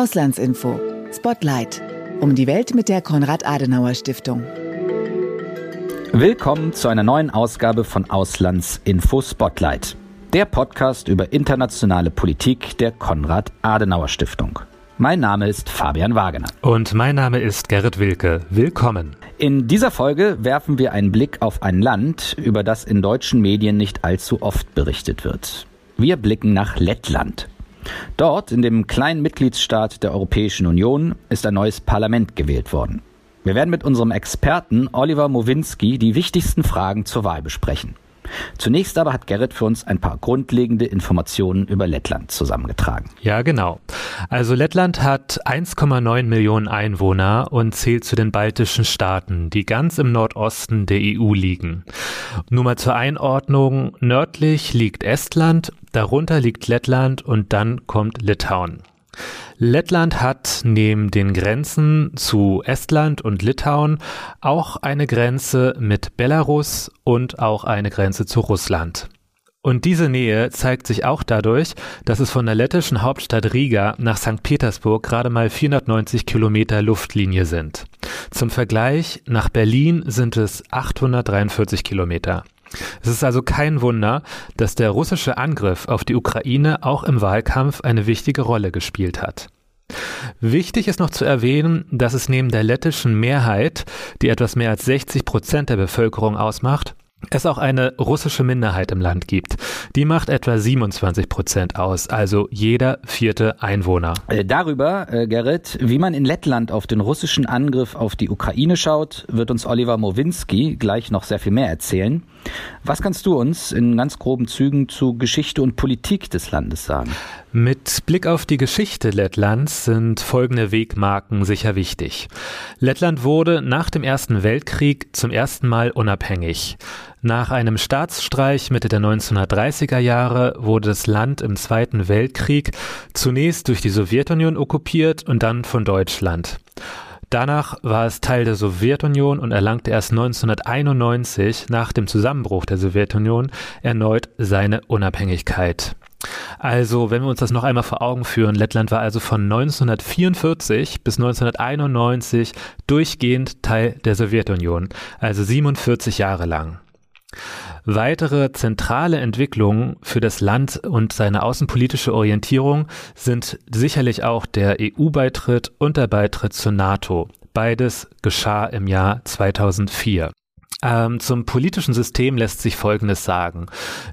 Auslandsinfo. Spotlight. Um die Welt mit der Konrad-Adenauer-Stiftung. Willkommen zu einer neuen Ausgabe von Auslandsinfo Spotlight. Der Podcast über internationale Politik der Konrad-Adenauer-Stiftung. Mein Name ist Fabian Wagener. Und mein Name ist Gerrit Wilke. Willkommen. In dieser Folge werfen wir einen Blick auf ein Land, über das in deutschen Medien nicht allzu oft berichtet wird. Wir blicken nach Lettland. Dort, in dem kleinen Mitgliedsstaat der Europäischen Union, ist ein neues Parlament gewählt worden. Wir werden mit unserem Experten Oliver Mowinski die wichtigsten Fragen zur Wahl besprechen. Zunächst aber hat Gerrit für uns ein paar grundlegende Informationen über Lettland zusammengetragen. Ja, genau. Also Lettland hat 1,9 Millionen Einwohner und zählt zu den baltischen Staaten, die ganz im Nordosten der EU liegen. Nur mal zur Einordnung, nördlich liegt Estland, darunter liegt Lettland und dann kommt Litauen. Lettland hat neben den Grenzen zu Estland und Litauen auch eine Grenze mit Belarus und auch eine Grenze zu Russland. Und diese Nähe zeigt sich auch dadurch, dass es von der lettischen Hauptstadt Riga nach St. Petersburg gerade mal 490 Kilometer Luftlinie sind. Zum Vergleich, nach Berlin sind es 843 Kilometer. Es ist also kein Wunder, dass der russische Angriff auf die Ukraine auch im Wahlkampf eine wichtige Rolle gespielt hat. Wichtig ist noch zu erwähnen, dass es neben der lettischen Mehrheit, die etwas mehr als 60 Prozent der Bevölkerung ausmacht, es auch eine russische Minderheit im Land gibt. Die macht etwa 27 Prozent aus, also jeder vierte Einwohner. Äh, darüber, äh, Gerrit, wie man in Lettland auf den russischen Angriff auf die Ukraine schaut, wird uns Oliver Mowinski gleich noch sehr viel mehr erzählen. Was kannst du uns in ganz groben Zügen zu Geschichte und Politik des Landes sagen? Mit Blick auf die Geschichte Lettlands sind folgende Wegmarken sicher wichtig. Lettland wurde nach dem Ersten Weltkrieg zum ersten Mal unabhängig. Nach einem Staatsstreich Mitte der 1930er Jahre wurde das Land im Zweiten Weltkrieg zunächst durch die Sowjetunion okkupiert und dann von Deutschland. Danach war es Teil der Sowjetunion und erlangte erst 1991 nach dem Zusammenbruch der Sowjetunion erneut seine Unabhängigkeit. Also, wenn wir uns das noch einmal vor Augen führen, Lettland war also von 1944 bis 1991 durchgehend Teil der Sowjetunion, also 47 Jahre lang. Weitere zentrale Entwicklungen für das Land und seine außenpolitische Orientierung sind sicherlich auch der EU-Beitritt und der Beitritt zur NATO. Beides geschah im Jahr 2004. Ähm, zum politischen System lässt sich Folgendes sagen.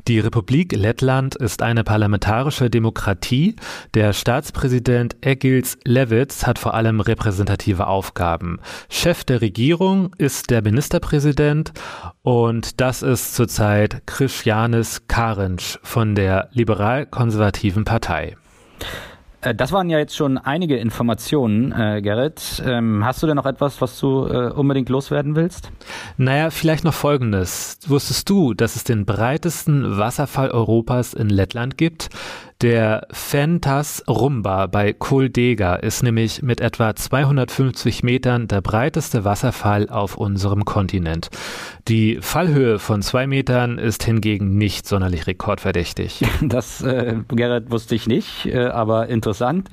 Die Republik Lettland ist eine parlamentarische Demokratie. Der Staatspräsident Egils Levits hat vor allem repräsentative Aufgaben. Chef der Regierung ist der Ministerpräsident und das ist zurzeit Christianis Karinc von der liberal-konservativen Partei. Äh, das waren ja jetzt schon einige Informationen, äh, Gerrit. Ähm, hast du denn noch etwas, was du äh, unbedingt loswerden willst? Naja, vielleicht noch Folgendes. Wusstest du, dass es den breitesten Wasserfall Europas in Lettland gibt? Der Fentas Rumba bei Koldega ist nämlich mit etwa 250 Metern der breiteste Wasserfall auf unserem Kontinent. Die Fallhöhe von zwei Metern ist hingegen nicht sonderlich rekordverdächtig. Das, äh, Gerrit, wusste ich nicht, äh, aber interessant.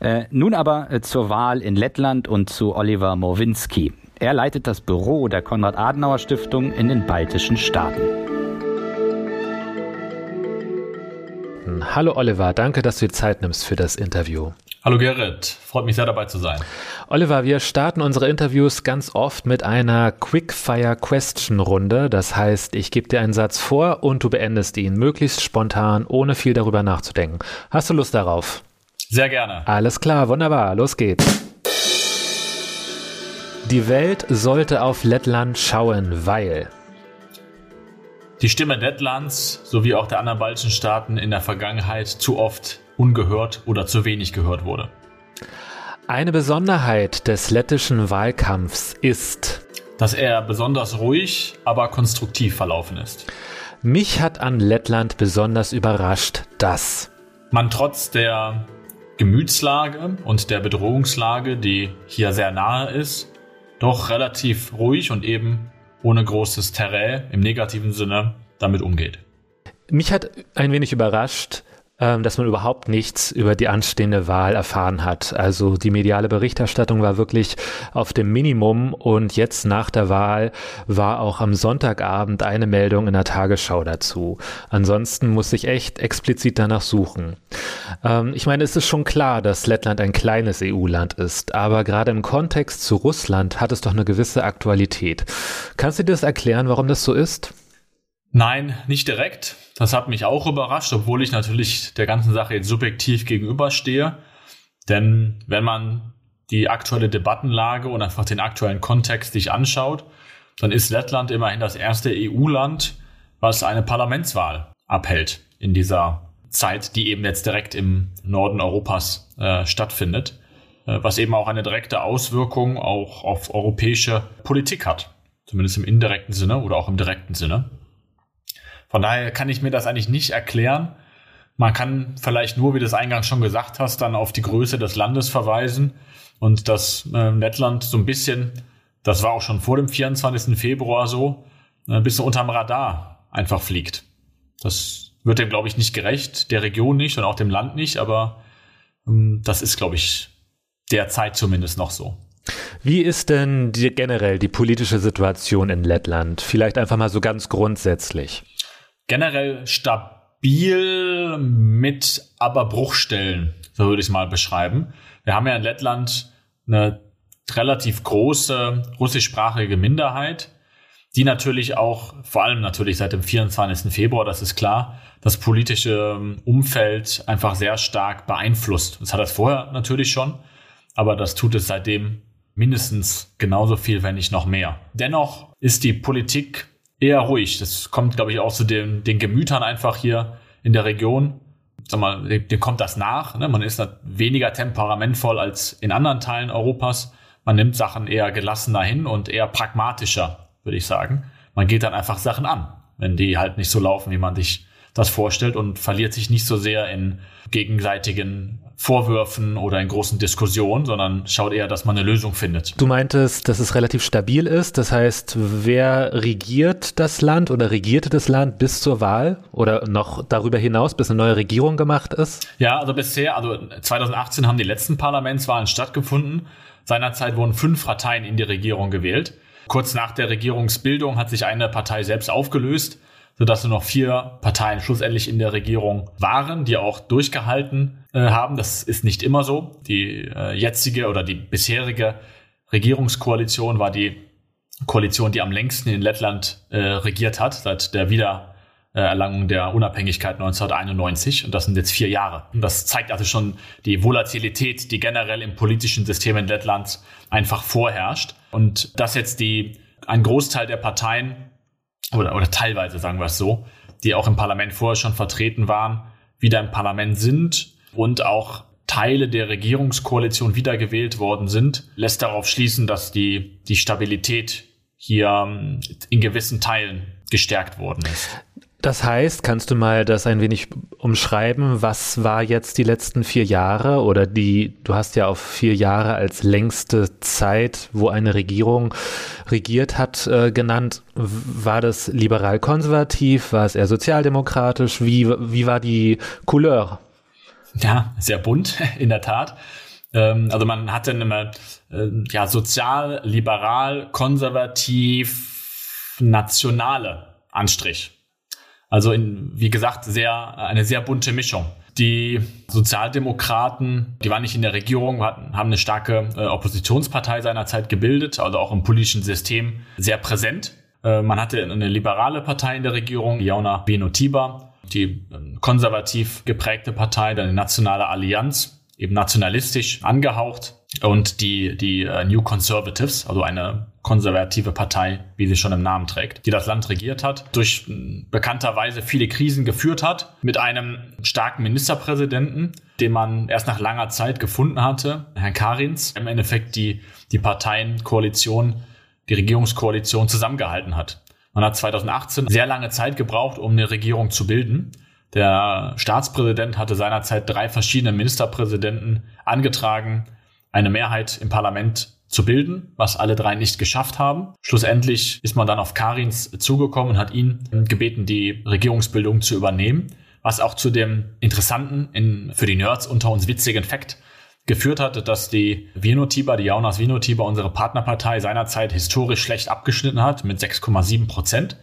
Äh, nun aber äh, zur Wahl in Lettland und zu Oliver Mowinski. Er leitet das Büro der Konrad-Adenauer-Stiftung in den baltischen Staaten. Hallo Oliver, danke, dass du dir Zeit nimmst für das Interview. Hallo Gerrit, freut mich sehr dabei zu sein. Oliver, wir starten unsere Interviews ganz oft mit einer Quickfire Question Runde. Das heißt, ich gebe dir einen Satz vor und du beendest ihn möglichst spontan, ohne viel darüber nachzudenken. Hast du Lust darauf? Sehr gerne. Alles klar, wunderbar, los geht's. Die Welt sollte auf Lettland schauen, weil die Stimme Lettlands sowie auch der anderen baltischen Staaten in der Vergangenheit zu oft ungehört oder zu wenig gehört wurde. Eine Besonderheit des lettischen Wahlkampfs ist, dass er besonders ruhig, aber konstruktiv verlaufen ist. Mich hat an Lettland besonders überrascht, dass man trotz der Gemütslage und der Bedrohungslage, die hier sehr nahe ist, doch relativ ruhig und eben ohne großes Terrain im negativen Sinne damit umgeht. Mich hat ein wenig überrascht, ähm, dass man überhaupt nichts über die anstehende Wahl erfahren hat. Also die mediale Berichterstattung war wirklich auf dem Minimum und jetzt nach der Wahl war auch am Sonntagabend eine Meldung in der Tagesschau dazu. Ansonsten muss ich echt explizit danach suchen. Ähm, ich meine, es ist schon klar, dass Lettland ein kleines EU-Land ist, aber gerade im Kontext zu Russland hat es doch eine gewisse Aktualität. Kannst du dir das erklären, warum das so ist? Nein, nicht direkt. Das hat mich auch überrascht, obwohl ich natürlich der ganzen Sache jetzt subjektiv gegenüberstehe. Denn wenn man die aktuelle Debattenlage und einfach den aktuellen Kontext sich anschaut, dann ist Lettland immerhin das erste EU-Land, was eine Parlamentswahl abhält in dieser Zeit, die eben jetzt direkt im Norden Europas äh, stattfindet, äh, was eben auch eine direkte Auswirkung auch auf europäische Politik hat, zumindest im indirekten Sinne oder auch im direkten Sinne. Von daher kann ich mir das eigentlich nicht erklären. Man kann vielleicht nur, wie du es eingangs schon gesagt hast, dann auf die Größe des Landes verweisen und dass äh, Lettland so ein bisschen, das war auch schon vor dem 24. Februar so, äh, ein bisschen unterm Radar einfach fliegt. Das wird dem, glaube ich, nicht gerecht, der Region nicht und auch dem Land nicht, aber ähm, das ist, glaube ich, derzeit zumindest noch so. Wie ist denn die, generell die politische Situation in Lettland? Vielleicht einfach mal so ganz grundsätzlich generell stabil mit aber Bruchstellen, so würde ich es mal beschreiben. Wir haben ja in Lettland eine relativ große russischsprachige Minderheit, die natürlich auch, vor allem natürlich seit dem 24. Februar, das ist klar, das politische Umfeld einfach sehr stark beeinflusst. Das hat das vorher natürlich schon, aber das tut es seitdem mindestens genauso viel, wenn nicht noch mehr. Dennoch ist die Politik eher ruhig. Das kommt, glaube ich, auch zu den, den Gemütern einfach hier in der Region. Sag mal, dem kommt das nach. Ne? Man ist weniger temperamentvoll als in anderen Teilen Europas. Man nimmt Sachen eher gelassener hin und eher pragmatischer, würde ich sagen. Man geht dann einfach Sachen an, wenn die halt nicht so laufen, wie man sich das vorstellt und verliert sich nicht so sehr in gegenseitigen Vorwürfen oder in großen Diskussionen, sondern schaut eher, dass man eine Lösung findet. Du meintest, dass es relativ stabil ist. Das heißt, wer regiert das Land oder regierte das Land bis zur Wahl oder noch darüber hinaus, bis eine neue Regierung gemacht ist? Ja, also bisher, also 2018 haben die letzten Parlamentswahlen stattgefunden. Seinerzeit wurden fünf Parteien in die Regierung gewählt. Kurz nach der Regierungsbildung hat sich eine Partei selbst aufgelöst sodass nur noch vier Parteien schlussendlich in der Regierung waren, die auch durchgehalten äh, haben. Das ist nicht immer so. Die äh, jetzige oder die bisherige Regierungskoalition war die Koalition, die am längsten in Lettland äh, regiert hat, seit der Wiedererlangung der Unabhängigkeit 1991. Und das sind jetzt vier Jahre. Und das zeigt also schon die Volatilität, die generell im politischen System in Lettland einfach vorherrscht. Und dass jetzt die, ein Großteil der Parteien oder, oder teilweise sagen wir es so, die auch im Parlament vorher schon vertreten waren, wieder im Parlament sind und auch Teile der Regierungskoalition wiedergewählt worden sind, lässt darauf schließen, dass die, die Stabilität hier ähm, in gewissen Teilen gestärkt worden ist. Das heißt, kannst du mal das ein wenig umschreiben? Was war jetzt die letzten vier Jahre oder die, du hast ja auf vier Jahre als längste Zeit, wo eine Regierung regiert hat, äh, genannt. War das liberal-konservativ? War es eher sozialdemokratisch? Wie, wie war die Couleur? Ja, sehr bunt, in der Tat. Ähm, also man hatte immer, äh, ja, sozial, liberal, konservativ, nationale Anstrich. Also in, wie gesagt, sehr, eine sehr bunte Mischung. Die Sozialdemokraten, die waren nicht in der Regierung, hatten, haben eine starke äh, Oppositionspartei seinerzeit gebildet, also auch im politischen System sehr präsent. Äh, man hatte eine liberale Partei in der Regierung, Jauna Benotiba, die äh, konservativ geprägte Partei, dann die Nationale Allianz, eben nationalistisch angehaucht und die, die uh, New Conservatives, also eine konservative Partei, wie sie schon im Namen trägt, die das Land regiert hat, durch bekannterweise viele Krisen geführt hat, mit einem starken Ministerpräsidenten, den man erst nach langer Zeit gefunden hatte, Herrn Karins, im Endeffekt die, die Parteienkoalition, die Regierungskoalition zusammengehalten hat. Man hat 2018 sehr lange Zeit gebraucht, um eine Regierung zu bilden. Der Staatspräsident hatte seinerzeit drei verschiedene Ministerpräsidenten angetragen, eine Mehrheit im Parlament zu bilden, was alle drei nicht geschafft haben. Schlussendlich ist man dann auf Karins zugekommen und hat ihn gebeten, die Regierungsbildung zu übernehmen. was auch zu dem interessanten, in, für die Nerds unter uns witzigen Fakt geführt hat, dass die Vinotiba, die Jaunas Vinotiba, unsere Partnerpartei seinerzeit historisch schlecht abgeschnitten hat mit 6,7 Prozent.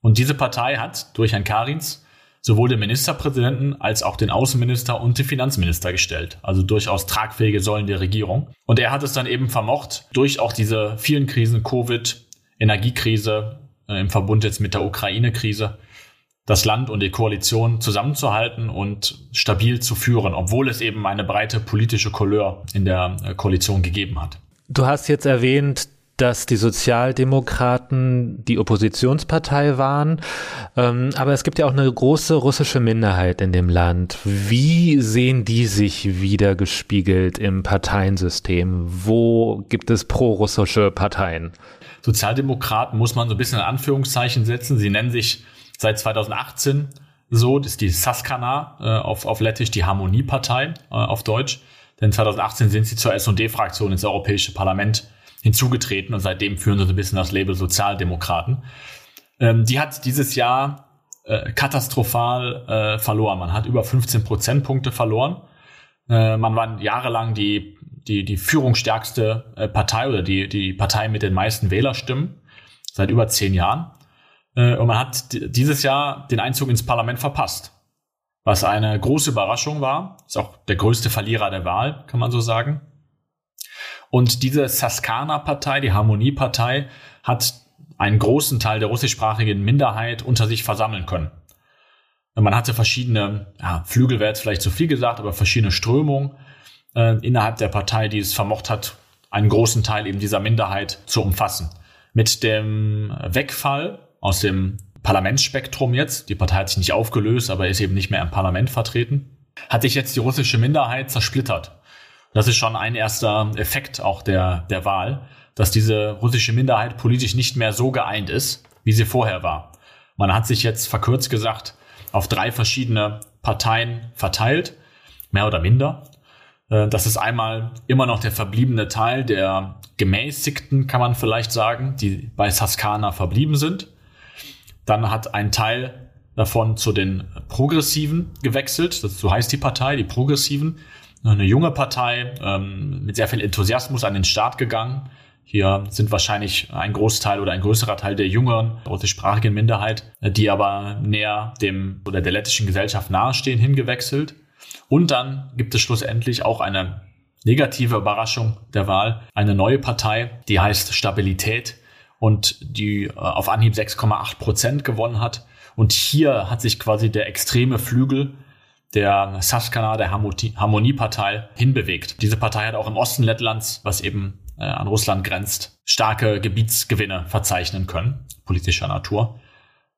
Und diese Partei hat durch Herrn Karins sowohl den Ministerpräsidenten als auch den Außenminister und den Finanzminister gestellt. Also durchaus tragfähige Säulen der Regierung. Und er hat es dann eben vermocht, durch auch diese vielen Krisen, Covid, Energiekrise, äh, im Verbund jetzt mit der Ukraine-Krise, das Land und die Koalition zusammenzuhalten und stabil zu führen, obwohl es eben eine breite politische Couleur in der äh, Koalition gegeben hat. Du hast jetzt erwähnt, dass die Sozialdemokraten die Oppositionspartei waren. Ähm, aber es gibt ja auch eine große russische Minderheit in dem Land. Wie sehen die sich wieder gespiegelt im Parteiensystem? Wo gibt es pro-russische Parteien? Sozialdemokraten muss man so ein bisschen in Anführungszeichen setzen. Sie nennen sich seit 2018 so, das ist die Saskana äh, auf, auf Lettisch, die Harmoniepartei äh, auf Deutsch. Denn 2018 sind sie zur S&D-Fraktion ins Europäische Parlament hinzugetreten und seitdem führen sie so ein bisschen das Label Sozialdemokraten. Ähm, die hat dieses Jahr äh, katastrophal äh, verloren. Man hat über 15 Prozentpunkte verloren. Äh, man war jahrelang die, die, die führungsstärkste äh, Partei oder die, die Partei mit den meisten Wählerstimmen seit über zehn Jahren. Äh, und man hat dieses Jahr den Einzug ins Parlament verpasst. Was eine große Überraschung war. Ist auch der größte Verlierer der Wahl, kann man so sagen. Und diese Saskana-Partei, die Harmoniepartei, hat einen großen Teil der russischsprachigen Minderheit unter sich versammeln können. Man hatte verschiedene, ja, Flügel wäre jetzt vielleicht zu viel gesagt, aber verschiedene Strömungen äh, innerhalb der Partei, die es vermocht hat, einen großen Teil eben dieser Minderheit zu umfassen. Mit dem Wegfall aus dem Parlamentsspektrum jetzt, die Partei hat sich nicht aufgelöst, aber ist eben nicht mehr im Parlament vertreten, hat sich jetzt die russische Minderheit zersplittert. Das ist schon ein erster Effekt auch der, der Wahl, dass diese russische Minderheit politisch nicht mehr so geeint ist, wie sie vorher war. Man hat sich jetzt verkürzt gesagt auf drei verschiedene Parteien verteilt, mehr oder minder. Äh, das ist einmal immer noch der verbliebene Teil der gemäßigten, kann man vielleicht sagen, die bei Saskana verblieben sind. Dann hat ein Teil davon zu den Progressiven gewechselt, das, so heißt die Partei, die Progressiven eine junge Partei ähm, mit sehr viel Enthusiasmus an den Start gegangen. Hier sind wahrscheinlich ein Großteil oder ein größerer Teil der jüngeren russischsprachigen Minderheit, die aber näher dem oder der lettischen Gesellschaft nahestehen, hingewechselt. Und dann gibt es schlussendlich auch eine negative Überraschung der Wahl, eine neue Partei, die heißt Stabilität und die äh, auf Anhieb 6,8 Prozent gewonnen hat. Und hier hat sich quasi der extreme Flügel der Saskana, der Harmoniepartei, hinbewegt. Diese Partei hat auch im Osten Lettlands, was eben äh, an Russland grenzt, starke Gebietsgewinne verzeichnen können, politischer Natur,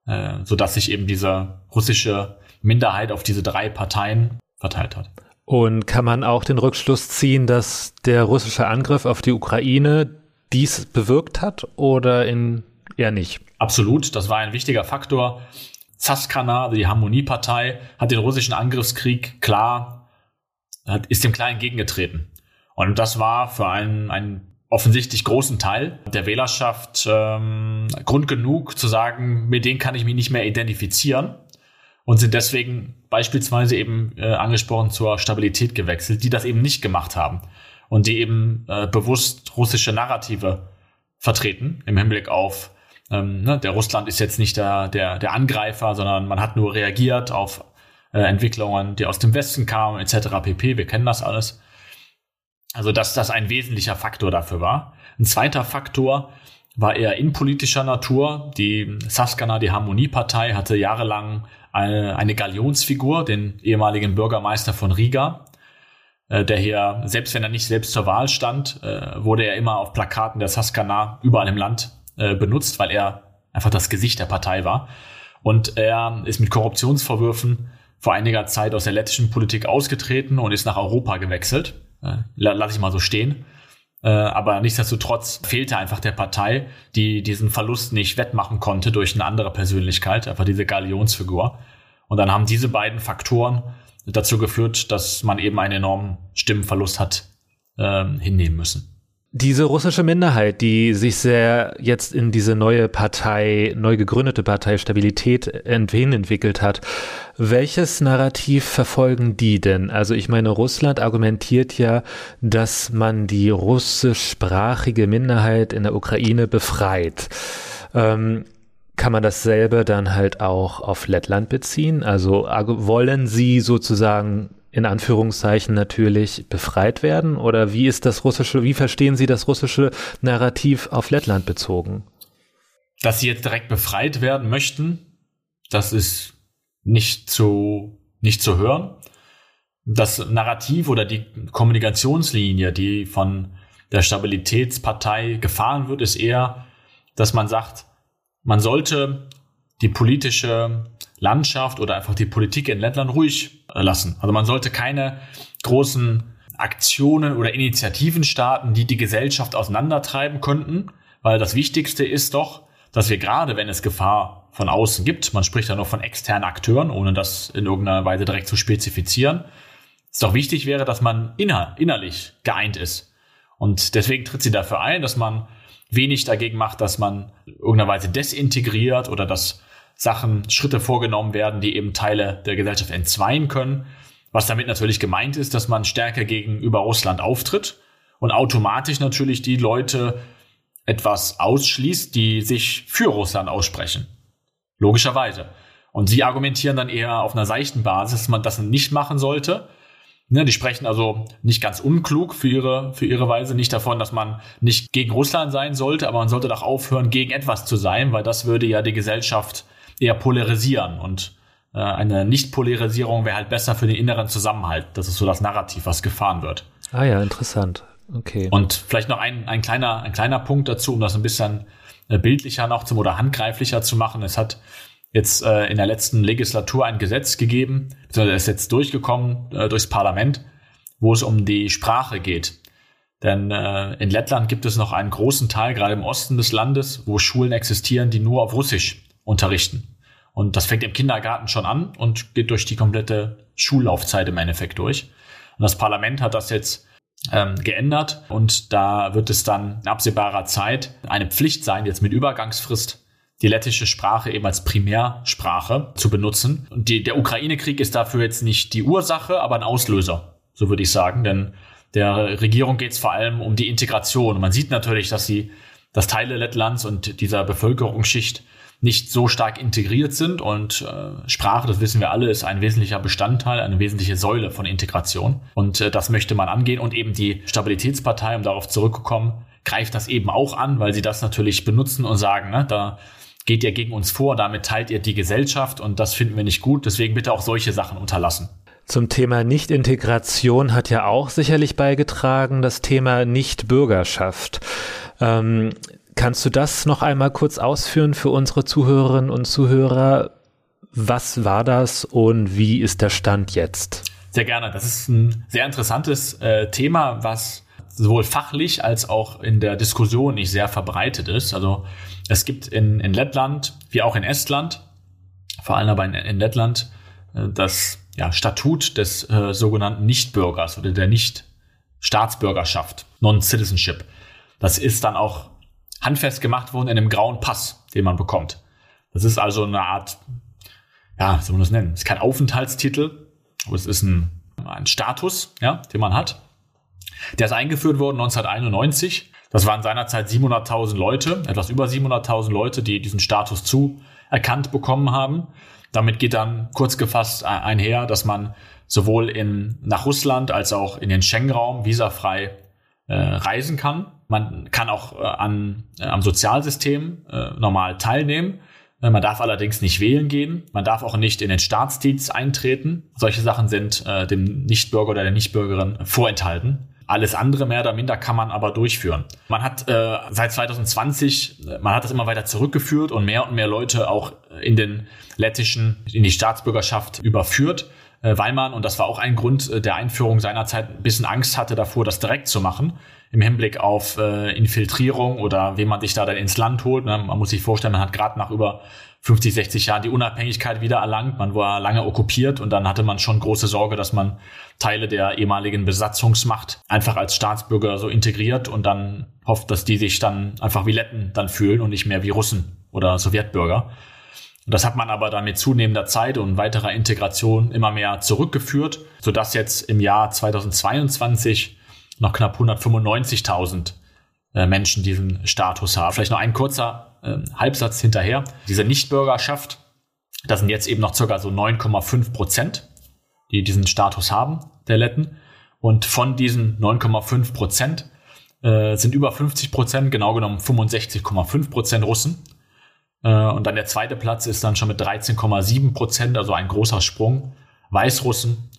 äh, sodass sich eben diese russische Minderheit auf diese drei Parteien verteilt hat. Und kann man auch den Rückschluss ziehen, dass der russische Angriff auf die Ukraine dies bewirkt hat oder in eher nicht? Absolut, das war ein wichtiger Faktor. Saskana, die Harmoniepartei, hat den russischen Angriffskrieg klar, hat, ist dem klar entgegengetreten. Und das war für einen, einen offensichtlich großen Teil der Wählerschaft ähm, Grund genug zu sagen, mit denen kann ich mich nicht mehr identifizieren und sind deswegen beispielsweise eben äh, angesprochen zur Stabilität gewechselt, die das eben nicht gemacht haben und die eben äh, bewusst russische Narrative vertreten im Hinblick auf ähm, ne, der Russland ist jetzt nicht der, der, der Angreifer, sondern man hat nur reagiert auf äh, Entwicklungen, die aus dem Westen kamen, etc. pp. Wir kennen das alles. Also, dass das ein wesentlicher Faktor dafür war. Ein zweiter Faktor war eher innenpolitischer Natur. Die Saskana, die Harmoniepartei, hatte jahrelang eine, eine Galionsfigur, den ehemaligen Bürgermeister von Riga, äh, der hier, selbst wenn er nicht selbst zur Wahl stand, äh, wurde er immer auf Plakaten der Saskana überall im Land äh, benutzt, weil er einfach das Gesicht der Partei war. Und er ist mit Korruptionsvorwürfen vor einiger Zeit aus der lettischen Politik ausgetreten und ist nach Europa gewechselt. Äh, lass ich mal so stehen. Äh, aber nichtsdestotrotz fehlte einfach der Partei, die diesen Verlust nicht wettmachen konnte durch eine andere Persönlichkeit, einfach diese Galionsfigur. Und dann haben diese beiden Faktoren dazu geführt, dass man eben einen enormen Stimmenverlust hat äh, hinnehmen müssen. Diese russische Minderheit, die sich sehr jetzt in diese neue Partei, neu gegründete Partei Stabilität entwickelt hat, welches Narrativ verfolgen die denn? Also ich meine, Russland argumentiert ja, dass man die russischsprachige Minderheit in der Ukraine befreit. Ähm, kann man dasselbe dann halt auch auf Lettland beziehen? Also wollen sie sozusagen in Anführungszeichen natürlich befreit werden? Oder wie ist das russische, wie verstehen Sie das russische Narrativ auf Lettland bezogen? Dass sie jetzt direkt befreit werden möchten, das ist nicht zu, nicht zu hören. Das Narrativ oder die Kommunikationslinie, die von der Stabilitätspartei gefahren wird, ist eher, dass man sagt, man sollte die politische Landschaft oder einfach die Politik in Lettland ruhig lassen. Also man sollte keine großen Aktionen oder Initiativen starten, die die Gesellschaft auseinandertreiben könnten, weil das Wichtigste ist doch, dass wir gerade, wenn es Gefahr von außen gibt, man spricht ja noch von externen Akteuren, ohne das in irgendeiner Weise direkt zu spezifizieren, es doch wichtig wäre, dass man inner, innerlich geeint ist. Und deswegen tritt sie dafür ein, dass man wenig dagegen macht, dass man irgendeiner Weise desintegriert oder dass Sachen, Schritte vorgenommen werden, die eben Teile der Gesellschaft entzweien können. Was damit natürlich gemeint ist, dass man stärker gegenüber Russland auftritt und automatisch natürlich die Leute etwas ausschließt, die sich für Russland aussprechen. Logischerweise. Und sie argumentieren dann eher auf einer seichten Basis, dass man das nicht machen sollte. Ne, die sprechen also nicht ganz unklug für ihre, für ihre Weise, nicht davon, dass man nicht gegen Russland sein sollte, aber man sollte doch aufhören, gegen etwas zu sein, weil das würde ja die Gesellschaft eher polarisieren und äh, eine Nicht-Polarisierung wäre halt besser für den inneren Zusammenhalt. Das ist so das Narrativ, was gefahren wird. Ah ja, interessant. Okay. Und vielleicht noch ein, ein, kleiner, ein kleiner Punkt dazu, um das ein bisschen äh, bildlicher noch zum oder handgreiflicher zu machen. Es hat jetzt äh, in der letzten Legislatur ein Gesetz gegeben, beziehungsweise ist jetzt durchgekommen äh, durchs Parlament, wo es um die Sprache geht. Denn äh, in Lettland gibt es noch einen großen Teil, gerade im Osten des Landes, wo Schulen existieren, die nur auf Russisch unterrichten. Und das fängt im Kindergarten schon an und geht durch die komplette Schullaufzeit im Endeffekt durch. Und das Parlament hat das jetzt ähm, geändert und da wird es dann in absehbarer Zeit eine Pflicht sein, jetzt mit Übergangsfrist die lettische Sprache eben als Primärsprache zu benutzen. Und die, der Ukraine-Krieg ist dafür jetzt nicht die Ursache, aber ein Auslöser, so würde ich sagen. Denn der Regierung geht es vor allem um die Integration. Und man sieht natürlich, dass sie, dass Teile Lettlands und dieser Bevölkerungsschicht nicht so stark integriert sind. Und äh, Sprache, das wissen wir alle, ist ein wesentlicher Bestandteil, eine wesentliche Säule von Integration. Und äh, das möchte man angehen. Und eben die Stabilitätspartei, um darauf zurückzukommen, greift das eben auch an, weil sie das natürlich benutzen und sagen, ne, da geht ihr gegen uns vor, damit teilt ihr die Gesellschaft und das finden wir nicht gut. Deswegen bitte auch solche Sachen unterlassen. Zum Thema Nicht-Integration hat ja auch sicherlich beigetragen das Thema Nicht-Bürgerschaft. Ähm, Kannst du das noch einmal kurz ausführen für unsere Zuhörerinnen und Zuhörer? Was war das und wie ist der Stand jetzt? Sehr gerne. Das ist ein sehr interessantes äh, Thema, was sowohl fachlich als auch in der Diskussion nicht sehr verbreitet ist. Also es gibt in, in Lettland wie auch in Estland, vor allem aber in, in Lettland, äh, das ja, Statut des äh, sogenannten Nichtbürgers oder der Nicht-Staatsbürgerschaft, Non-Citizenship. Das ist dann auch handfest gemacht wurden in einem grauen Pass, den man bekommt. Das ist also eine Art, ja, wie soll man das nennen? Es ist kein Aufenthaltstitel, aber es ist ein, ein Status, ja, den man hat. Der ist eingeführt worden 1991. Das waren seinerzeit 700.000 Leute, etwas über 700.000 Leute, die diesen Status zuerkannt bekommen haben. Damit geht dann kurz gefasst einher, dass man sowohl in, nach Russland als auch in den Schengen-Raum visafrei äh, reisen kann. Man kann auch äh, an, äh, am Sozialsystem äh, normal teilnehmen. Äh, man darf allerdings nicht wählen gehen. Man darf auch nicht in den Staatsdienst eintreten. Solche Sachen sind äh, dem Nichtbürger oder der Nichtbürgerin vorenthalten. Alles andere mehr oder minder kann man aber durchführen. Man hat äh, seit 2020, äh, man hat das immer weiter zurückgeführt und mehr und mehr Leute auch in den lettischen, in die Staatsbürgerschaft überführt. Äh, weil man, und das war auch ein Grund äh, der Einführung seinerzeit, ein bisschen Angst hatte davor, das direkt zu machen, im Hinblick auf äh, Infiltrierung oder wie man sich da dann ins Land holt. Ne? Man muss sich vorstellen, man hat gerade nach über 50, 60 Jahren die Unabhängigkeit wieder erlangt. Man war lange okkupiert und dann hatte man schon große Sorge, dass man Teile der ehemaligen Besatzungsmacht einfach als Staatsbürger so integriert und dann hofft, dass die sich dann einfach wie Letten dann fühlen und nicht mehr wie Russen oder Sowjetbürger. Das hat man aber dann mit zunehmender Zeit und weiterer Integration immer mehr zurückgeführt, sodass jetzt im Jahr 2022 noch knapp 195.000 äh, Menschen diesen Status haben. Vielleicht noch ein kurzer äh, Halbsatz hinterher. Diese Nichtbürgerschaft, das sind jetzt eben noch circa so 9,5 Prozent, die diesen Status haben, der Letten. Und von diesen 9,5 Prozent äh, sind über 50 Prozent, genau genommen 65,5 Prozent Russen. Äh, und dann der zweite Platz ist dann schon mit 13,7 Prozent, also ein großer Sprung. Weißrussen,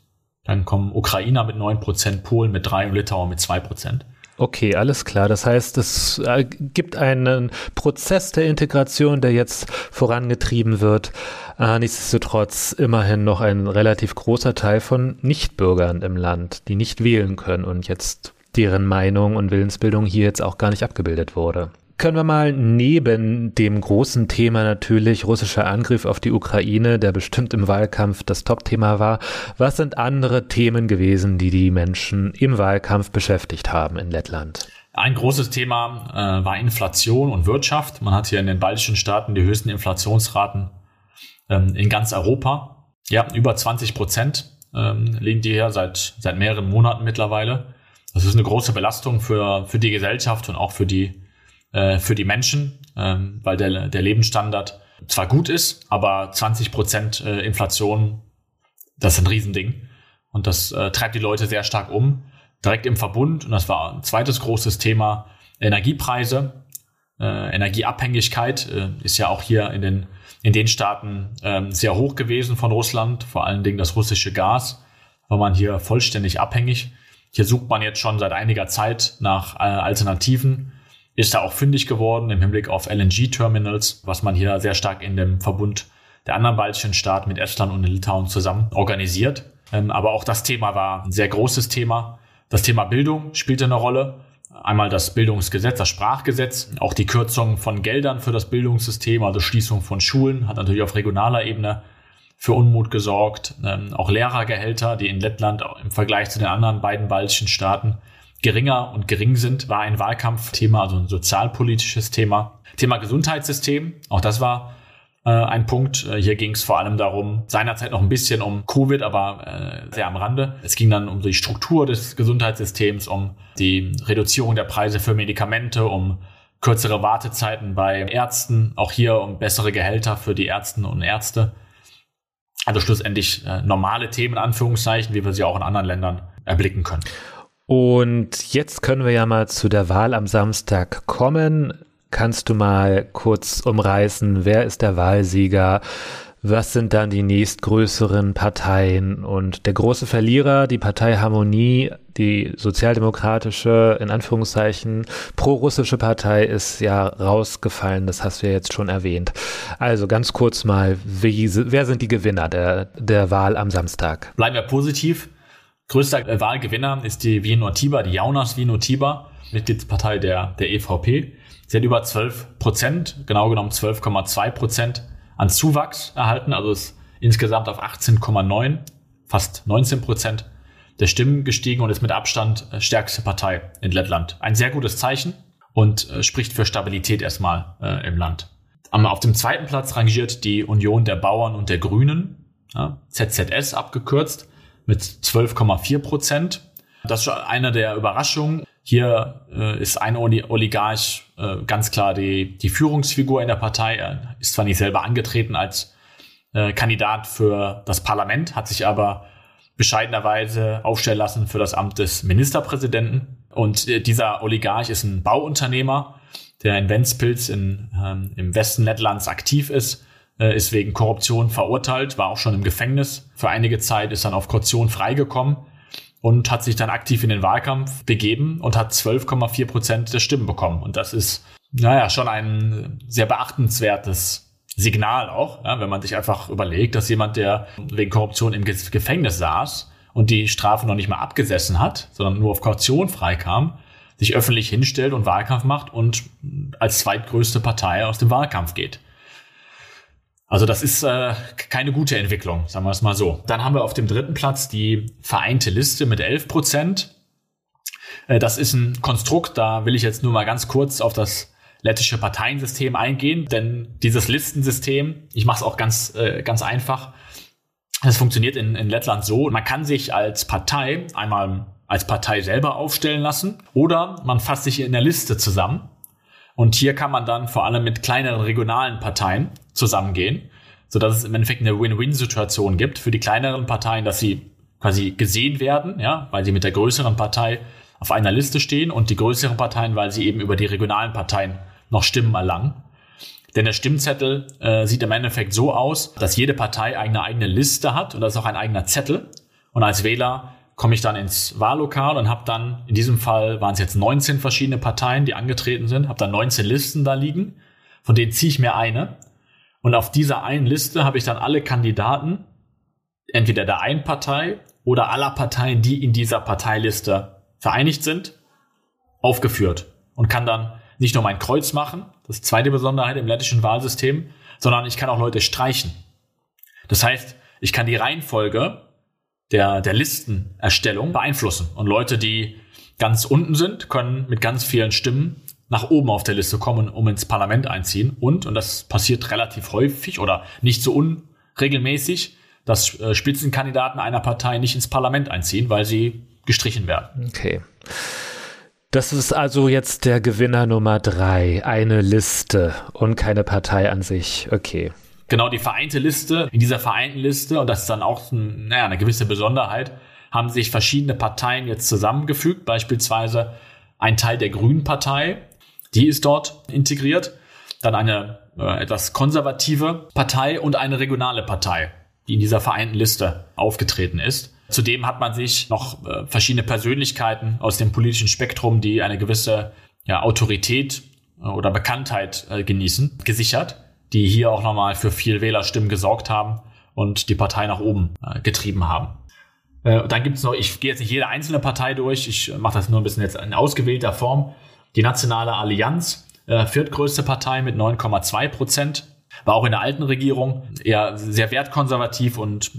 dann kommen Ukrainer mit 9 Prozent, Polen mit 3 und Litauen mit 2 Prozent. Okay, alles klar. Das heißt, es äh, gibt einen Prozess der Integration, der jetzt vorangetrieben wird. Äh, nichtsdestotrotz immerhin noch ein relativ großer Teil von Nichtbürgern im Land, die nicht wählen können und jetzt deren Meinung und Willensbildung hier jetzt auch gar nicht abgebildet wurde können wir mal neben dem großen Thema natürlich russischer Angriff auf die Ukraine, der bestimmt im Wahlkampf das Top-Thema war, was sind andere Themen gewesen, die die Menschen im Wahlkampf beschäftigt haben in Lettland? Ein großes Thema äh, war Inflation und Wirtschaft. Man hat hier in den baltischen Staaten die höchsten Inflationsraten ähm, in ganz Europa. Ja, über 20 Prozent ähm, liegen die hier seit, seit mehreren Monaten mittlerweile. Das ist eine große Belastung für, für die Gesellschaft und auch für die äh, für die Menschen, ähm, weil der, der Lebensstandard zwar gut ist, aber 20 Prozent äh, Inflation, das ist ein Riesending. Und das äh, treibt die Leute sehr stark um. Direkt im Verbund, und das war ein zweites großes Thema, Energiepreise, äh, Energieabhängigkeit äh, ist ja auch hier in den, in den Staaten äh, sehr hoch gewesen von Russland, vor allen Dingen das russische Gas, war man hier vollständig abhängig. Hier sucht man jetzt schon seit einiger Zeit nach äh, Alternativen ist da auch fündig geworden im Hinblick auf LNG-Terminals, was man hier sehr stark in dem Verbund der anderen baltischen Staaten mit Estland und Litauen zusammen organisiert. Ähm, aber auch das Thema war ein sehr großes Thema. Das Thema Bildung spielte eine Rolle. Einmal das Bildungsgesetz, das Sprachgesetz, auch die Kürzung von Geldern für das Bildungssystem, also Schließung von Schulen, hat natürlich auf regionaler Ebene für Unmut gesorgt. Ähm, auch Lehrergehälter, die in Lettland im Vergleich zu den anderen beiden baltischen Staaten geringer und gering sind, war ein Wahlkampfthema, also ein sozialpolitisches Thema. Thema Gesundheitssystem, auch das war äh, ein Punkt. Äh, hier ging es vor allem darum, seinerzeit noch ein bisschen um Covid, aber äh, sehr am Rande. Es ging dann um die Struktur des Gesundheitssystems, um die Reduzierung der Preise für Medikamente, um kürzere Wartezeiten bei Ärzten, auch hier um bessere Gehälter für die Ärztinnen und Ärzte. Also schlussendlich äh, normale Themen, Anführungszeichen, wie wir sie auch in anderen Ländern erblicken können. Und jetzt können wir ja mal zu der Wahl am Samstag kommen. Kannst du mal kurz umreißen, wer ist der Wahlsieger? Was sind dann die nächstgrößeren Parteien? Und der große Verlierer, die Partei Harmonie, die sozialdemokratische, in Anführungszeichen, pro-russische Partei ist ja rausgefallen. Das hast du ja jetzt schon erwähnt. Also ganz kurz mal, wie, wer sind die Gewinner der, der Wahl am Samstag? Bleiben wir positiv. Größter Wahlgewinner ist die Vinotiba, die Jaunas Vinotiba, Mitgliedspartei der, der EVP. Sie hat über 12 Prozent, genau genommen 12,2 Prozent an Zuwachs erhalten, also ist insgesamt auf 18,9, fast 19 Prozent der Stimmen gestiegen und ist mit Abstand äh, stärkste Partei in Lettland. Ein sehr gutes Zeichen und äh, spricht für Stabilität erstmal äh, im Land. Auf dem zweiten Platz rangiert die Union der Bauern und der Grünen, ja, ZZS abgekürzt, mit 12,4 Prozent. Das ist eine der Überraschungen. Hier äh, ist ein Oligarch äh, ganz klar die, die Führungsfigur in der Partei. Er ist zwar nicht selber angetreten als äh, Kandidat für das Parlament, hat sich aber bescheidenerweise aufstellen lassen für das Amt des Ministerpräsidenten. Und äh, dieser Oligarch ist ein Bauunternehmer, der in Ventspils in, ähm, im Westen Lettlands aktiv ist äh, ist wegen Korruption verurteilt, war auch schon im Gefängnis für einige Zeit, ist dann auf Kaution freigekommen und hat sich dann aktiv in den Wahlkampf begeben und hat 12,4 Prozent der Stimmen bekommen. Und das ist, naja, schon ein sehr beachtenswertes Signal auch, ja, wenn man sich einfach überlegt, dass jemand, der wegen Korruption im Gefängnis saß und die Strafe noch nicht mal abgesessen hat, sondern nur auf Kaution freikam, sich öffentlich hinstellt und Wahlkampf macht und als zweitgrößte Partei aus dem Wahlkampf geht. Also das ist äh, keine gute Entwicklung, sagen wir es mal so. Dann haben wir auf dem dritten Platz die Vereinte Liste mit 11 Prozent. Äh, das ist ein Konstrukt, da will ich jetzt nur mal ganz kurz auf das lettische Parteiensystem eingehen, denn dieses Listensystem, ich mache es auch ganz, äh, ganz einfach, es funktioniert in, in Lettland so, man kann sich als Partei einmal als Partei selber aufstellen lassen oder man fasst sich in der Liste zusammen und hier kann man dann vor allem mit kleineren regionalen Parteien zusammengehen, sodass es im Endeffekt eine Win-Win-Situation gibt für die kleineren Parteien, dass sie quasi gesehen werden, ja, weil sie mit der größeren Partei auf einer Liste stehen und die größeren Parteien, weil sie eben über die regionalen Parteien noch Stimmen erlangen. Denn der Stimmzettel äh, sieht im Endeffekt so aus, dass jede Partei eine eigene Liste hat und das ist auch ein eigener Zettel. Und als Wähler komme ich dann ins Wahllokal und habe dann, in diesem Fall waren es jetzt 19 verschiedene Parteien, die angetreten sind, habe dann 19 Listen da liegen, von denen ziehe ich mir eine. Und auf dieser einen Liste habe ich dann alle Kandidaten, entweder der einen Partei oder aller Parteien, die in dieser Parteiliste vereinigt sind, aufgeführt und kann dann nicht nur mein Kreuz machen, das ist zweite Besonderheit im lettischen Wahlsystem, sondern ich kann auch Leute streichen. Das heißt, ich kann die Reihenfolge der, der Listenerstellung beeinflussen. Und Leute, die ganz unten sind, können mit ganz vielen Stimmen nach oben auf der Liste kommen, um ins Parlament einziehen. Und, und das passiert relativ häufig oder nicht so unregelmäßig, dass äh, Spitzenkandidaten einer Partei nicht ins Parlament einziehen, weil sie gestrichen werden. Okay. Das ist also jetzt der Gewinner Nummer drei. Eine Liste und keine Partei an sich. Okay. Genau, die vereinte Liste. In dieser vereinten Liste, und das ist dann auch ein, naja, eine gewisse Besonderheit, haben sich verschiedene Parteien jetzt zusammengefügt. Beispielsweise ein Teil der Grünen Partei, die ist dort integriert. Dann eine äh, etwas konservative Partei und eine regionale Partei, die in dieser vereinten Liste aufgetreten ist. Zudem hat man sich noch äh, verschiedene Persönlichkeiten aus dem politischen Spektrum, die eine gewisse ja, Autorität äh, oder Bekanntheit äh, genießen, gesichert, die hier auch nochmal für viel Wählerstimmen gesorgt haben und die Partei nach oben äh, getrieben haben. Äh, dann gibt es noch, ich gehe jetzt nicht jede einzelne Partei durch, ich mache das nur ein bisschen jetzt in ausgewählter Form. Die Nationale Allianz, äh, viertgrößte Partei mit 9,2 Prozent, war auch in der alten Regierung eher sehr wertkonservativ und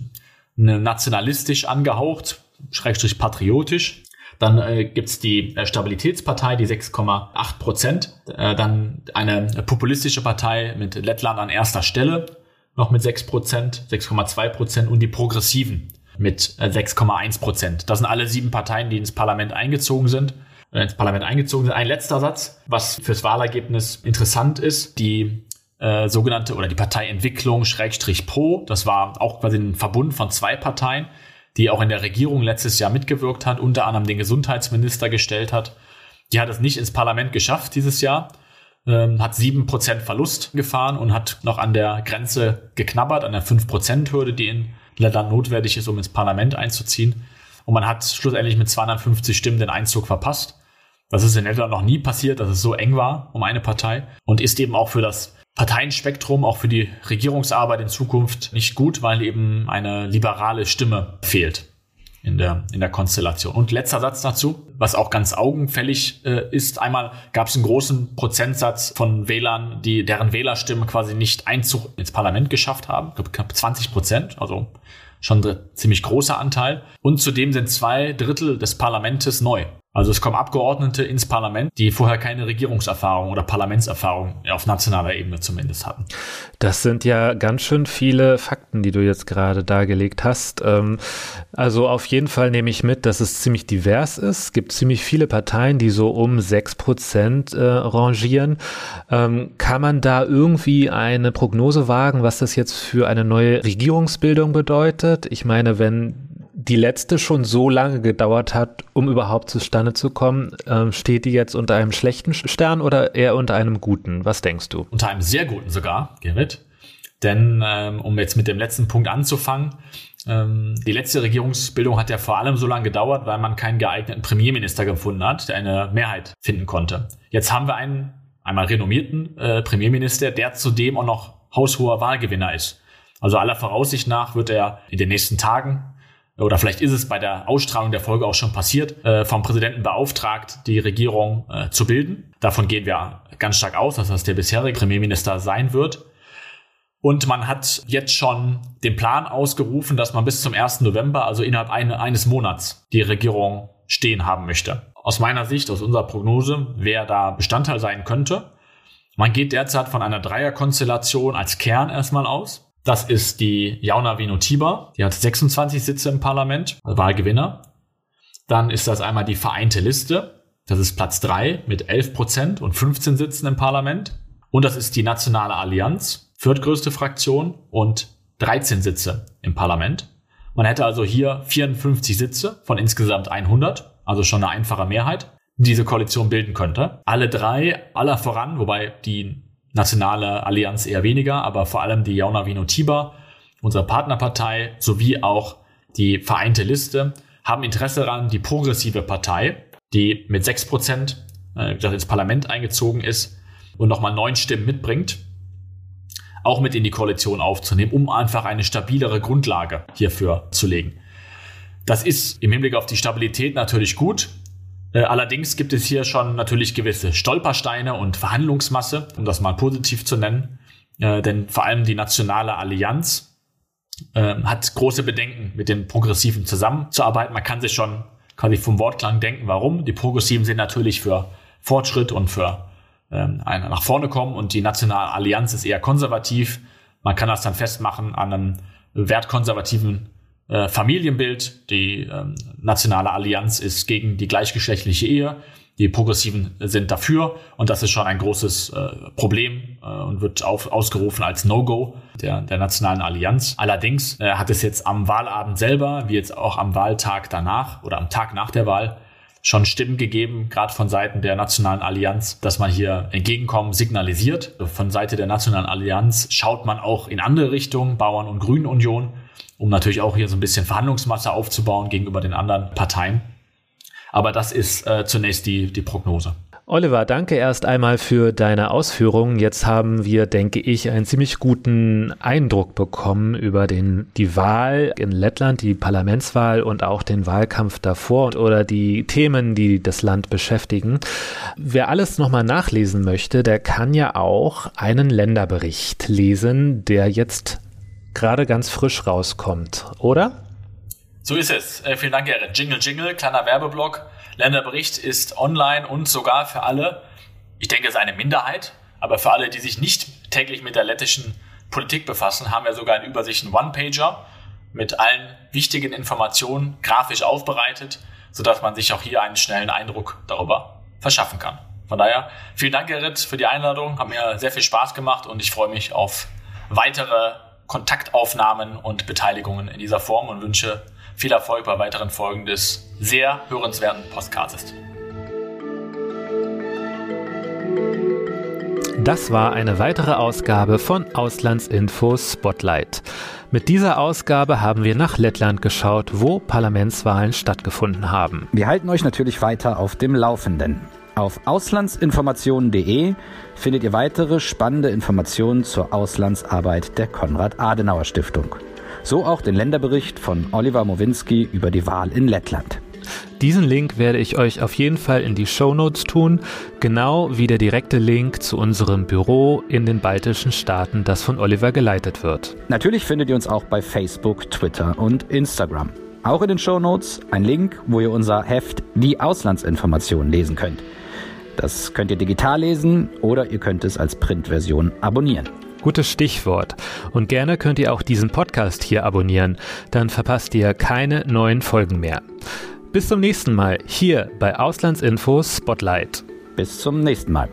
nationalistisch angehaucht, schrägstrich patriotisch. Dann äh, gibt's die äh, Stabilitätspartei, die 6,8 Prozent. Äh, dann eine populistische Partei mit Lettland an erster Stelle, noch mit 6 Prozent, 6,2 Prozent. Und die Progressiven mit äh, 6,1 Prozent. Das sind alle sieben Parteien, die ins Parlament eingezogen sind. Äh, ins Parlament eingezogen sind. Ein letzter Satz, was fürs Wahlergebnis interessant ist. Die äh, sogenannte oder die Parteientwicklung Schrägstrich Pro. Das war auch quasi ein Verbund von zwei Parteien, die auch in der Regierung letztes Jahr mitgewirkt hat, unter anderem den Gesundheitsminister gestellt hat. Die hat es nicht ins Parlament geschafft dieses Jahr, ähm, hat sieben Prozent Verlust gefahren und hat noch an der Grenze geknabbert, an der fünf Prozent Hürde, die in Lettland notwendig ist, um ins Parlament einzuziehen. Und man hat schlussendlich mit 250 Stimmen den Einzug verpasst. Das ist in Lettland noch nie passiert, dass es so eng war um eine Partei und ist eben auch für das Parteienspektrum auch für die Regierungsarbeit in Zukunft nicht gut, weil eben eine liberale Stimme fehlt in der, in der Konstellation. Und letzter Satz dazu, was auch ganz augenfällig äh, ist. Einmal gab es einen großen Prozentsatz von Wählern, die deren Wählerstimmen quasi nicht Einzug ins Parlament geschafft haben. Ich glaube, knapp 20 Prozent, also schon ein ziemlich großer Anteil. Und zudem sind zwei Drittel des Parlamentes neu. Also es kommen Abgeordnete ins Parlament, die vorher keine Regierungserfahrung oder Parlamentserfahrung auf nationaler Ebene zumindest hatten. Das sind ja ganz schön viele Fakten, die du jetzt gerade dargelegt hast. Ähm, also auf jeden Fall nehme ich mit, dass es ziemlich divers ist. Es gibt ziemlich viele Parteien, die so um sechs Prozent äh, rangieren. Ähm, kann man da irgendwie eine Prognose wagen, was das jetzt für eine neue Regierungsbildung bedeutet? Ich meine, wenn die letzte schon so lange gedauert hat, um überhaupt zustande zu kommen, ähm, steht die jetzt unter einem schlechten Stern oder eher unter einem guten? Was denkst du? Unter einem sehr guten sogar, Gerrit. Denn ähm, um jetzt mit dem letzten Punkt anzufangen, ähm, die letzte Regierungsbildung hat ja vor allem so lange gedauert, weil man keinen geeigneten Premierminister gefunden hat, der eine Mehrheit finden konnte. Jetzt haben wir einen einmal renommierten äh, Premierminister, der zudem auch noch haushoher Wahlgewinner ist. Also aller Voraussicht nach wird er in den nächsten Tagen oder vielleicht ist es bei der Ausstrahlung der Folge auch schon passiert, äh, vom Präsidenten beauftragt, die Regierung äh, zu bilden. Davon gehen wir ganz stark aus, dass das der bisherige Premierminister sein wird. Und man hat jetzt schon den Plan ausgerufen, dass man bis zum 1. November, also innerhalb eine, eines Monats, die Regierung stehen haben möchte. Aus meiner Sicht, aus unserer Prognose, wer da Bestandteil sein könnte. Man geht derzeit von einer Dreierkonstellation als Kern erstmal aus. Das ist die Jauna Vino-Tiber. Die hat 26 Sitze im Parlament, also Wahlgewinner. Dann ist das einmal die Vereinte Liste. Das ist Platz 3 mit 11 Prozent und 15 Sitzen im Parlament. Und das ist die Nationale Allianz, viertgrößte Fraktion und 13 Sitze im Parlament. Man hätte also hier 54 Sitze von insgesamt 100, also schon eine einfache Mehrheit, die diese Koalition bilden könnte. Alle drei, aller voran, wobei die Nationale Allianz eher weniger, aber vor allem die Jauna Vino Tiber, unsere Partnerpartei, sowie auch die Vereinte Liste, haben Interesse daran, die progressive Partei, die mit 6 Prozent äh, ins Parlament eingezogen ist und nochmal neun Stimmen mitbringt, auch mit in die Koalition aufzunehmen, um einfach eine stabilere Grundlage hierfür zu legen. Das ist im Hinblick auf die Stabilität natürlich gut. Äh, allerdings gibt es hier schon natürlich gewisse Stolpersteine und Verhandlungsmasse, um das mal positiv zu nennen. Äh, denn vor allem die Nationale Allianz äh, hat große Bedenken, mit den Progressiven zusammenzuarbeiten. Man kann sich schon quasi vom Wortklang denken, warum. Die Progressiven sind natürlich für Fortschritt und für ähm, nach vorne kommen und die Nationale Allianz ist eher konservativ. Man kann das dann festmachen an einem wertkonservativen äh, Familienbild. Die ähm, Nationale Allianz ist gegen die gleichgeschlechtliche Ehe. Die Progressiven sind dafür und das ist schon ein großes äh, Problem äh, und wird auf, ausgerufen als No-Go der, der Nationalen Allianz. Allerdings äh, hat es jetzt am Wahlabend selber, wie jetzt auch am Wahltag danach oder am Tag nach der Wahl, schon Stimmen gegeben, gerade von Seiten der Nationalen Allianz, dass man hier Entgegenkommen signalisiert. Von Seite der Nationalen Allianz schaut man auch in andere Richtungen, Bauern- und Grünen-Union um natürlich auch hier so ein bisschen Verhandlungsmasse aufzubauen gegenüber den anderen Parteien. Aber das ist äh, zunächst die, die Prognose. Oliver, danke erst einmal für deine Ausführungen. Jetzt haben wir, denke ich, einen ziemlich guten Eindruck bekommen über den, die Wahl in Lettland, die Parlamentswahl und auch den Wahlkampf davor oder die Themen, die das Land beschäftigen. Wer alles nochmal nachlesen möchte, der kann ja auch einen Länderbericht lesen, der jetzt gerade ganz frisch rauskommt, oder? So ist es. Äh, vielen Dank, Gerrit. Jingle, Jingle, kleiner Werbeblock. Länderbericht ist online und sogar für alle, ich denke, es ist eine Minderheit, aber für alle, die sich nicht täglich mit der lettischen Politik befassen, haben wir sogar eine Übersicht, einen One-Pager mit allen wichtigen Informationen grafisch aufbereitet, sodass man sich auch hier einen schnellen Eindruck darüber verschaffen kann. Von daher, vielen Dank, Gerrit, für die Einladung. Hat mir sehr viel Spaß gemacht und ich freue mich auf weitere Kontaktaufnahmen und Beteiligungen in dieser Form und wünsche viel Erfolg bei weiteren Folgen des sehr hörenswerten Podcasts. Das war eine weitere Ausgabe von Auslandsinfo Spotlight. Mit dieser Ausgabe haben wir nach Lettland geschaut, wo Parlamentswahlen stattgefunden haben. Wir halten euch natürlich weiter auf dem Laufenden. Auf auslandsinformationen.de findet ihr weitere spannende Informationen zur Auslandsarbeit der Konrad-Adenauer-Stiftung. So auch den Länderbericht von Oliver Mowinski über die Wahl in Lettland. Diesen Link werde ich euch auf jeden Fall in die Show Notes tun, genau wie der direkte Link zu unserem Büro in den baltischen Staaten, das von Oliver geleitet wird. Natürlich findet ihr uns auch bei Facebook, Twitter und Instagram. Auch in den Show Notes ein Link, wo ihr unser Heft Die Auslandsinformationen lesen könnt. Das könnt ihr digital lesen oder ihr könnt es als Printversion abonnieren. Gutes Stichwort. Und gerne könnt ihr auch diesen Podcast hier abonnieren, dann verpasst ihr keine neuen Folgen mehr. Bis zum nächsten Mal hier bei Auslandsinfos Spotlight. Bis zum nächsten Mal.